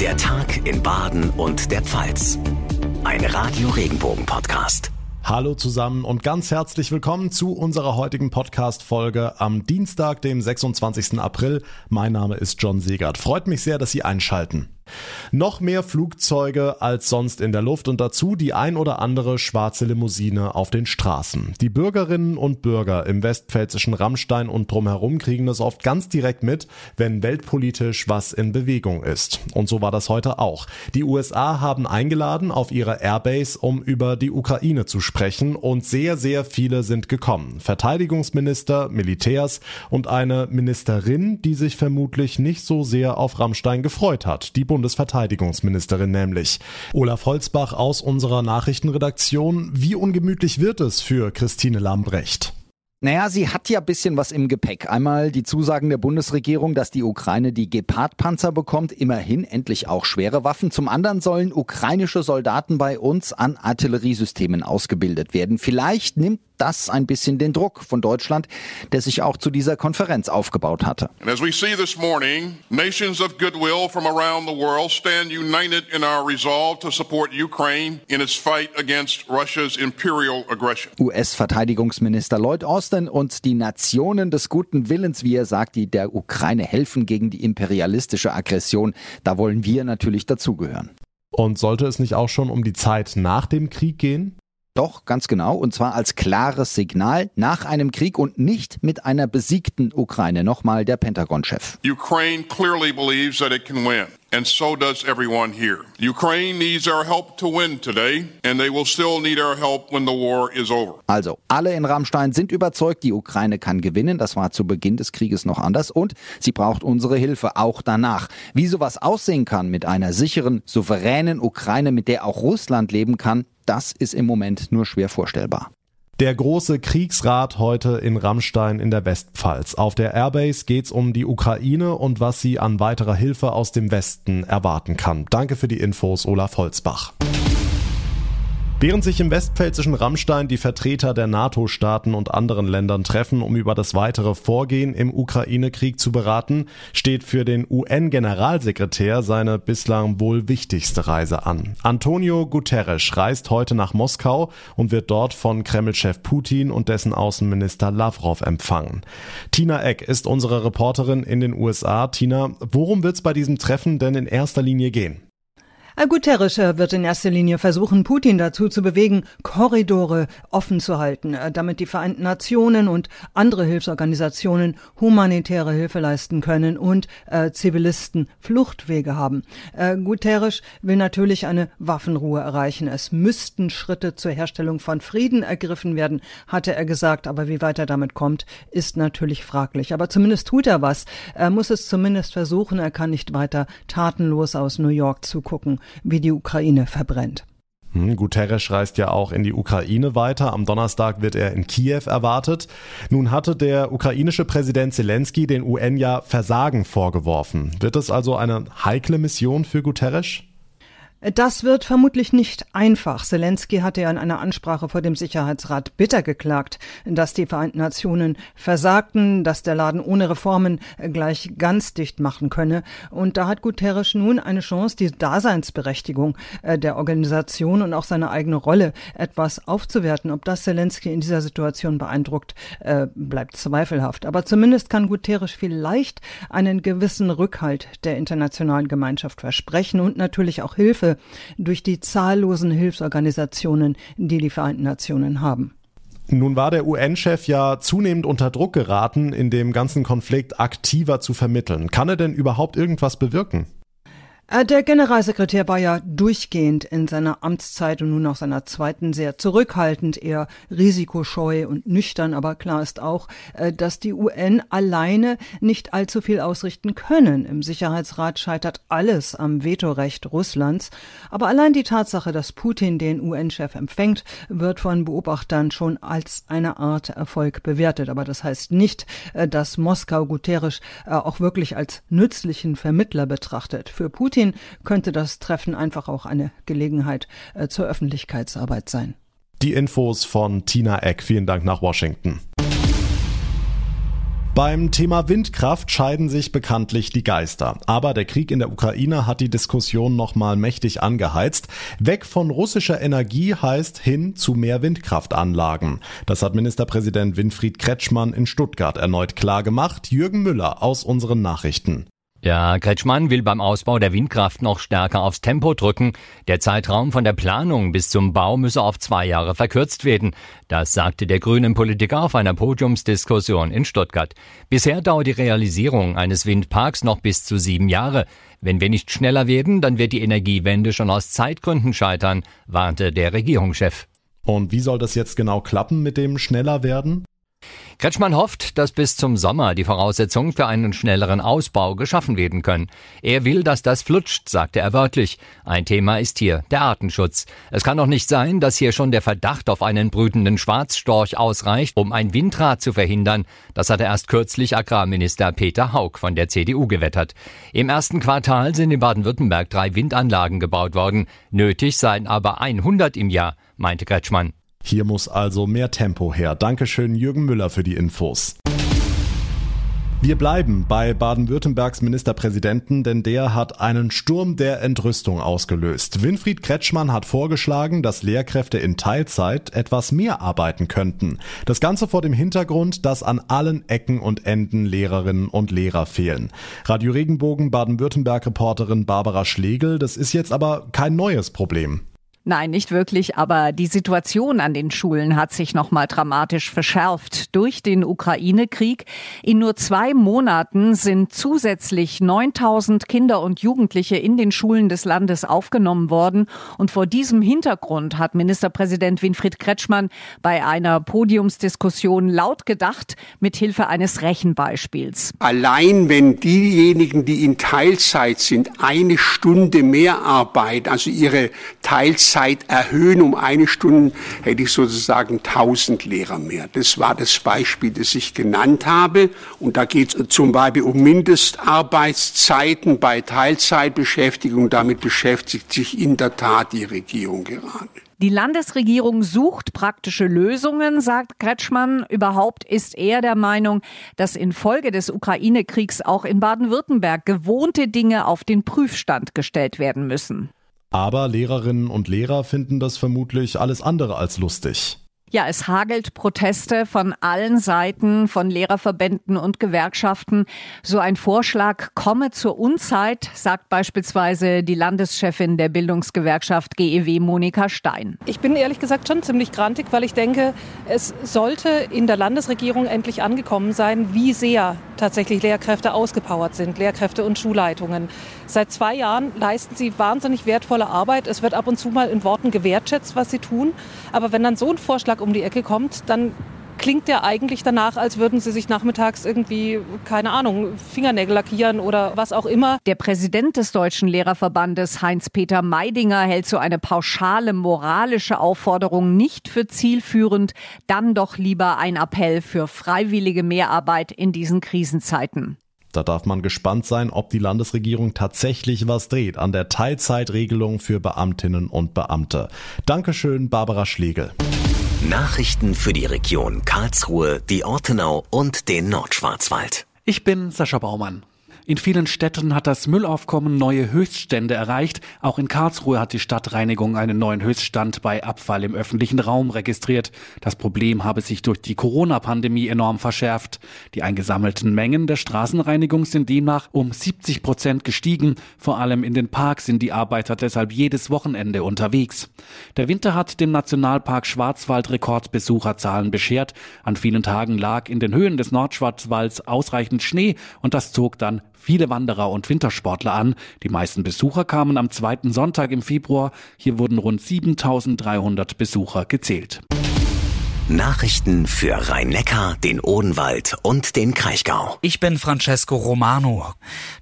Der Tag in Baden und der Pfalz. Ein Radio Regenbogen Podcast. Hallo zusammen und ganz herzlich willkommen zu unserer heutigen Podcast-Folge am Dienstag, dem 26. April. Mein Name ist John Segert. Freut mich sehr, dass Sie einschalten. Noch mehr Flugzeuge als sonst in der Luft und dazu die ein oder andere schwarze Limousine auf den Straßen. Die Bürgerinnen und Bürger im westpfälzischen Rammstein und drumherum kriegen es oft ganz direkt mit, wenn weltpolitisch was in Bewegung ist. Und so war das heute auch. Die USA haben eingeladen auf ihre Airbase, um über die Ukraine zu sprechen und sehr, sehr viele sind gekommen. Verteidigungsminister, Militärs und eine Ministerin, die sich vermutlich nicht so sehr auf Rammstein gefreut hat. Die Bundesverteidigungsministerin nämlich. Olaf Holzbach aus unserer Nachrichtenredaktion. Wie ungemütlich wird es für Christine Lambrecht? Naja, sie hat ja bisschen was im Gepäck. Einmal die Zusagen der Bundesregierung, dass die Ukraine die Gepard-Panzer bekommt, immerhin endlich auch schwere Waffen. Zum anderen sollen ukrainische Soldaten bei uns an Artilleriesystemen ausgebildet werden. Vielleicht nimmt das ein bisschen den Druck von Deutschland, der sich auch zu dieser Konferenz aufgebaut hatte. And as we see this morning, nations of goodwill from around the world stand united in our resolve to support Ukraine in its fight against Russia's imperial aggression. US-Verteidigungsminister Lloyd Austin und die Nationen des guten Willens, wie er sagt, die der Ukraine helfen gegen die imperialistische Aggression, da wollen wir natürlich dazugehören. Und sollte es nicht auch schon um die Zeit nach dem Krieg gehen? Doch, ganz genau, und zwar als klares Signal nach einem Krieg und nicht mit einer besiegten Ukraine. Nochmal der Pentagon-Chef. Ukraine clearly believes that it can win. And so does everyone here. Ukraine needs our help to win today, and they will still need our help when the war is over. Also, alle in Rammstein sind überzeugt, die Ukraine kann gewinnen. Das war zu Beginn des Krieges noch anders und sie braucht unsere Hilfe auch danach. Wie sowas aussehen kann mit einer sicheren, souveränen Ukraine, mit der auch Russland leben kann, das ist im Moment nur schwer vorstellbar. Der große Kriegsrat heute in Rammstein in der Westpfalz. Auf der Airbase geht's um die Ukraine und was sie an weiterer Hilfe aus dem Westen erwarten kann. Danke für die Infos, Olaf Holzbach. Während sich im westpfälzischen Rammstein die Vertreter der NATO-Staaten und anderen Ländern treffen, um über das weitere Vorgehen im Ukraine-Krieg zu beraten, steht für den UN-Generalsekretär seine bislang wohl wichtigste Reise an. Antonio Guterres reist heute nach Moskau und wird dort von Kreml-Chef Putin und dessen Außenminister Lavrov empfangen. Tina Eck ist unsere Reporterin in den USA. Tina, worum wird's bei diesem Treffen denn in erster Linie gehen? Guterres wird in erster Linie versuchen, Putin dazu zu bewegen, Korridore offen zu halten, äh, damit die Vereinten Nationen und andere Hilfsorganisationen humanitäre Hilfe leisten können und äh, Zivilisten Fluchtwege haben. Äh, Guterres will natürlich eine Waffenruhe erreichen. Es müssten Schritte zur Herstellung von Frieden ergriffen werden, hatte er gesagt. Aber wie weit er damit kommt, ist natürlich fraglich. Aber zumindest tut er was. Er muss es zumindest versuchen. Er kann nicht weiter tatenlos aus New York zugucken wie die Ukraine verbrennt. Hm, Guterres reist ja auch in die Ukraine weiter. Am Donnerstag wird er in Kiew erwartet. Nun hatte der ukrainische Präsident Zelensky den UN ja Versagen vorgeworfen. Wird es also eine heikle Mission für Guterres? Das wird vermutlich nicht einfach. Zelensky hatte ja in einer Ansprache vor dem Sicherheitsrat bitter geklagt, dass die Vereinten Nationen versagten, dass der Laden ohne Reformen gleich ganz dicht machen könne. Und da hat Guterres nun eine Chance, die Daseinsberechtigung äh, der Organisation und auch seine eigene Rolle etwas aufzuwerten. Ob das Zelensky in dieser Situation beeindruckt, äh, bleibt zweifelhaft. Aber zumindest kann Guterres vielleicht einen gewissen Rückhalt der internationalen Gemeinschaft versprechen und natürlich auch Hilfe Hilfe durch die zahllosen Hilfsorganisationen, die die Vereinten Nationen haben. Nun war der UN-Chef ja zunehmend unter Druck geraten, in dem ganzen Konflikt aktiver zu vermitteln. Kann er denn überhaupt irgendwas bewirken? Äh, der Generalsekretär war ja durchgehend in seiner Amtszeit und nun auch seiner zweiten sehr zurückhaltend, eher risikoscheu und nüchtern. Aber klar ist auch, äh, dass die UN alleine nicht allzu viel ausrichten können. Im Sicherheitsrat scheitert alles am Vetorecht Russlands. Aber allein die Tatsache, dass Putin den UN-Chef empfängt, wird von Beobachtern schon als eine Art Erfolg bewertet. Aber das heißt nicht, äh, dass Moskau Guterres auch wirklich als nützlichen Vermittler betrachtet. Für Putin Putin könnte das Treffen einfach auch eine Gelegenheit äh, zur Öffentlichkeitsarbeit sein. Die Infos von Tina Eck. Vielen Dank nach Washington. Beim Thema Windkraft scheiden sich bekanntlich die Geister. Aber der Krieg in der Ukraine hat die Diskussion nochmal mächtig angeheizt. Weg von russischer Energie heißt hin zu mehr Windkraftanlagen. Das hat Ministerpräsident Winfried Kretschmann in Stuttgart erneut klar gemacht. Jürgen Müller aus unseren Nachrichten. Ja, Kretschmann will beim Ausbau der Windkraft noch stärker aufs Tempo drücken. Der Zeitraum von der Planung bis zum Bau müsse auf zwei Jahre verkürzt werden. Das sagte der grünen Politiker auf einer Podiumsdiskussion in Stuttgart. Bisher dauert die Realisierung eines Windparks noch bis zu sieben Jahre. Wenn wir nicht schneller werden, dann wird die Energiewende schon aus Zeitgründen scheitern, warnte der Regierungschef. Und wie soll das jetzt genau klappen mit dem schneller werden? Kretschmann hofft, dass bis zum Sommer die Voraussetzungen für einen schnelleren Ausbau geschaffen werden können. Er will, dass das flutscht, sagte er wörtlich. Ein Thema ist hier der Artenschutz. Es kann doch nicht sein, dass hier schon der Verdacht auf einen brütenden Schwarzstorch ausreicht, um ein Windrad zu verhindern. Das hatte erst kürzlich Agrarminister Peter Haug von der CDU gewettert. Im ersten Quartal sind in Baden-Württemberg drei Windanlagen gebaut worden. Nötig seien aber 100 im Jahr, meinte Kretschmann. Hier muss also mehr Tempo her. Dankeschön Jürgen Müller für die Infos. Wir bleiben bei Baden-Württembergs Ministerpräsidenten, denn der hat einen Sturm der Entrüstung ausgelöst. Winfried Kretschmann hat vorgeschlagen, dass Lehrkräfte in Teilzeit etwas mehr arbeiten könnten. Das Ganze vor dem Hintergrund, dass an allen Ecken und Enden Lehrerinnen und Lehrer fehlen. Radio Regenbogen Baden-Württemberg-Reporterin Barbara Schlegel, das ist jetzt aber kein neues Problem. Nein, nicht wirklich, aber die Situation an den Schulen hat sich noch mal dramatisch verschärft durch den Ukraine-Krieg. In nur zwei Monaten sind zusätzlich 9000 Kinder und Jugendliche in den Schulen des Landes aufgenommen worden und vor diesem Hintergrund hat Ministerpräsident Winfried Kretschmann bei einer Podiumsdiskussion laut gedacht mit Hilfe eines Rechenbeispiels. Allein wenn diejenigen, die in Teilzeit sind, eine Stunde mehr arbeiten, also ihre Teilzeit Zeit erhöhen um eine Stunde, hätte ich sozusagen 1000 Lehrer mehr. Das war das Beispiel, das ich genannt habe. Und da geht es zum Beispiel um Mindestarbeitszeiten bei Teilzeitbeschäftigung. Damit beschäftigt sich in der Tat die Regierung gerade. Die Landesregierung sucht praktische Lösungen, sagt Kretschmann. Überhaupt ist er der Meinung, dass infolge des Ukraine-Kriegs auch in Baden-Württemberg gewohnte Dinge auf den Prüfstand gestellt werden müssen. Aber Lehrerinnen und Lehrer finden das vermutlich alles andere als lustig. Ja, es hagelt Proteste von allen Seiten, von Lehrerverbänden und Gewerkschaften. So ein Vorschlag komme zur Unzeit, sagt beispielsweise die Landeschefin der Bildungsgewerkschaft GEW, Monika Stein. Ich bin ehrlich gesagt schon ziemlich grantig, weil ich denke, es sollte in der Landesregierung endlich angekommen sein, wie sehr tatsächlich Lehrkräfte ausgepowert sind, Lehrkräfte und Schulleitungen. Seit zwei Jahren leisten sie wahnsinnig wertvolle Arbeit. Es wird ab und zu mal in Worten gewertschätzt, was sie tun. Aber wenn dann so ein Vorschlag Vorschlag um die Ecke kommt, dann klingt der eigentlich danach, als würden sie sich nachmittags irgendwie, keine Ahnung, Fingernägel lackieren oder was auch immer. Der Präsident des Deutschen Lehrerverbandes, Heinz-Peter Meidinger, hält so eine pauschale moralische Aufforderung nicht für zielführend, dann doch lieber ein Appell für freiwillige Mehrarbeit in diesen Krisenzeiten. Da darf man gespannt sein, ob die Landesregierung tatsächlich was dreht an der Teilzeitregelung für Beamtinnen und Beamte. Dankeschön, Barbara Schlegel. Nachrichten für die Region Karlsruhe, die Ortenau und den Nordschwarzwald. Ich bin Sascha Baumann. In vielen Städten hat das Müllaufkommen neue Höchststände erreicht. Auch in Karlsruhe hat die Stadtreinigung einen neuen Höchststand bei Abfall im öffentlichen Raum registriert. Das Problem habe sich durch die Corona-Pandemie enorm verschärft. Die eingesammelten Mengen der Straßenreinigung sind demnach um 70 Prozent gestiegen. Vor allem in den Parks sind die Arbeiter deshalb jedes Wochenende unterwegs. Der Winter hat dem Nationalpark Schwarzwald Rekordbesucherzahlen beschert. An vielen Tagen lag in den Höhen des Nordschwarzwalds ausreichend Schnee und das zog dann viele Wanderer und Wintersportler an. Die meisten Besucher kamen am zweiten Sonntag im Februar. Hier wurden rund 7300 Besucher gezählt. Nachrichten für Rhein-Neckar, den Odenwald und den Kraichgau. Ich bin Francesco Romano.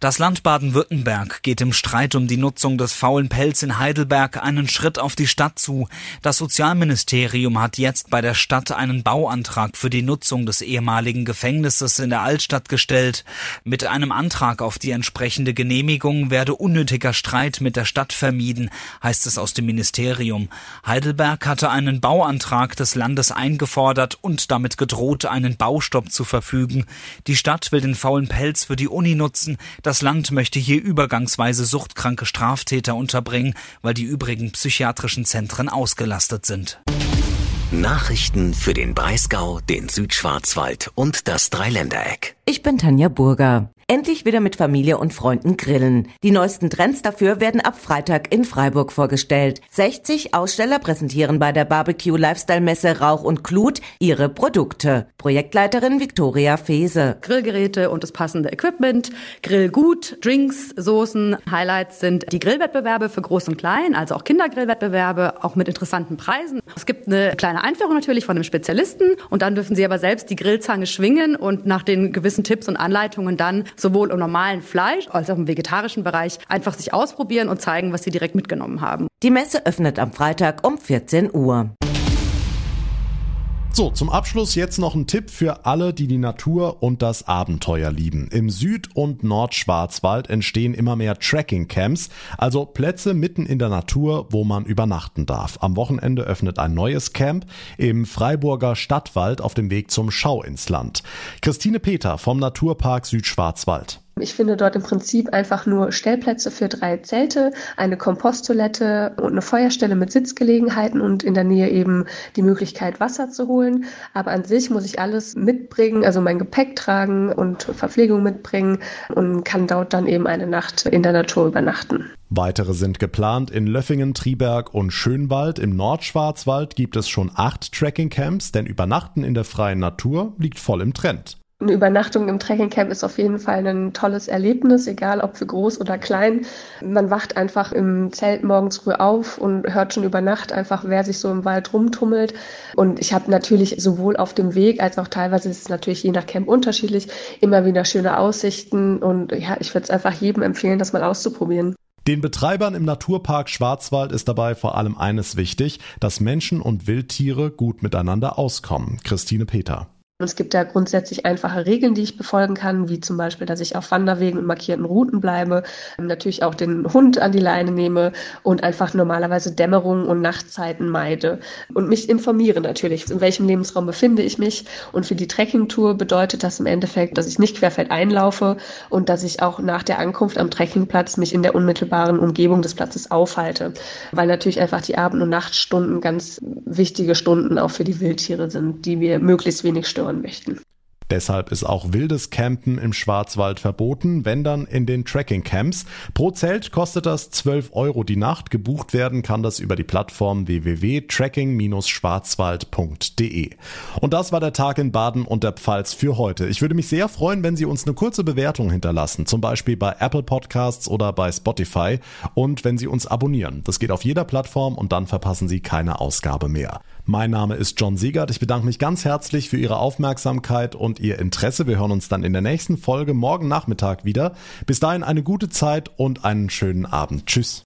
Das Land Baden-Württemberg geht im Streit um die Nutzung des faulen Pelz in Heidelberg einen Schritt auf die Stadt zu. Das Sozialministerium hat jetzt bei der Stadt einen Bauantrag für die Nutzung des ehemaligen Gefängnisses in der Altstadt gestellt. Mit einem Antrag auf die entsprechende Genehmigung werde unnötiger Streit mit der Stadt vermieden, heißt es aus dem Ministerium. Heidelberg hatte einen Bauantrag des Landes eingefordert und damit gedroht, einen Baustopp zu verfügen. Die Stadt will den faulen Pelz für die Uni nutzen. Das Land möchte hier übergangsweise suchtkranke Straftäter unterbringen, weil die übrigen psychiatrischen Zentren ausgelastet sind. Nachrichten für den Breisgau, den Südschwarzwald und das Dreiländereck. Ich bin Tanja Burger. Endlich wieder mit Familie und Freunden grillen. Die neuesten Trends dafür werden ab Freitag in Freiburg vorgestellt. 60 Aussteller präsentieren bei der Barbecue Lifestyle Messe Rauch und Glut ihre Produkte. Projektleiterin Viktoria Fese. Grillgeräte und das passende Equipment, Grillgut, Drinks, Soßen. Highlights sind die Grillwettbewerbe für Groß und Klein, also auch Kindergrillwettbewerbe, auch mit interessanten Preisen. Es gibt eine kleine Einführung natürlich von einem Spezialisten und dann dürfen sie aber selbst die Grillzange schwingen und nach den gewissen Tipps und Anleitungen dann sowohl im normalen Fleisch als auch im vegetarischen Bereich einfach sich ausprobieren und zeigen, was sie direkt mitgenommen haben. Die Messe öffnet am Freitag um 14 Uhr. So, zum Abschluss jetzt noch ein Tipp für alle, die die Natur und das Abenteuer lieben. Im Süd- und Nordschwarzwald entstehen immer mehr Trekking-Camps, also Plätze mitten in der Natur, wo man übernachten darf. Am Wochenende öffnet ein neues Camp im Freiburger Stadtwald auf dem Weg zum Schau ins Land. Christine Peter vom Naturpark Südschwarzwald. Ich finde dort im Prinzip einfach nur Stellplätze für drei Zelte, eine Komposttoilette und eine Feuerstelle mit Sitzgelegenheiten und in der Nähe eben die Möglichkeit, Wasser zu holen. Aber an sich muss ich alles mitbringen, also mein Gepäck tragen und Verpflegung mitbringen und kann dort dann eben eine Nacht in der Natur übernachten. Weitere sind geplant in Löffingen, Triberg und Schönwald. Im Nordschwarzwald gibt es schon acht Trekking-Camps, denn Übernachten in der freien Natur liegt voll im Trend eine Übernachtung im Trekkingcamp ist auf jeden Fall ein tolles Erlebnis, egal ob für groß oder klein. Man wacht einfach im Zelt morgens früh auf und hört schon über Nacht einfach, wer sich so im Wald rumtummelt. Und ich habe natürlich sowohl auf dem Weg als auch teilweise ist es natürlich je nach Camp unterschiedlich, immer wieder schöne Aussichten. Und ja, ich würde es einfach jedem empfehlen, das mal auszuprobieren. Den Betreibern im Naturpark Schwarzwald ist dabei vor allem eines wichtig, dass Menschen und Wildtiere gut miteinander auskommen. Christine Peter. Es gibt da grundsätzlich einfache Regeln, die ich befolgen kann, wie zum Beispiel, dass ich auf Wanderwegen und markierten Routen bleibe, natürlich auch den Hund an die Leine nehme und einfach normalerweise Dämmerungen und Nachtzeiten meide und mich informiere natürlich, in welchem Lebensraum befinde ich mich. Und für die Trekkingtour bedeutet das im Endeffekt, dass ich nicht querfeldein laufe und dass ich auch nach der Ankunft am Trekkingplatz mich in der unmittelbaren Umgebung des Platzes aufhalte, weil natürlich einfach die Abend- und Nachtstunden ganz wichtige Stunden auch für die Wildtiere sind, die mir möglichst wenig stören hören möchten. Deshalb ist auch wildes Campen im Schwarzwald verboten, wenn dann in den Tracking-Camps. Pro Zelt kostet das 12 Euro die Nacht. Gebucht werden kann das über die Plattform www.tracking-schwarzwald.de. Und das war der Tag in Baden und der Pfalz für heute. Ich würde mich sehr freuen, wenn Sie uns eine kurze Bewertung hinterlassen, zum Beispiel bei Apple Podcasts oder bei Spotify und wenn Sie uns abonnieren. Das geht auf jeder Plattform und dann verpassen Sie keine Ausgabe mehr. Mein Name ist John Siegert. Ich bedanke mich ganz herzlich für Ihre Aufmerksamkeit und Ihr Interesse. Wir hören uns dann in der nächsten Folge morgen Nachmittag wieder. Bis dahin eine gute Zeit und einen schönen Abend. Tschüss.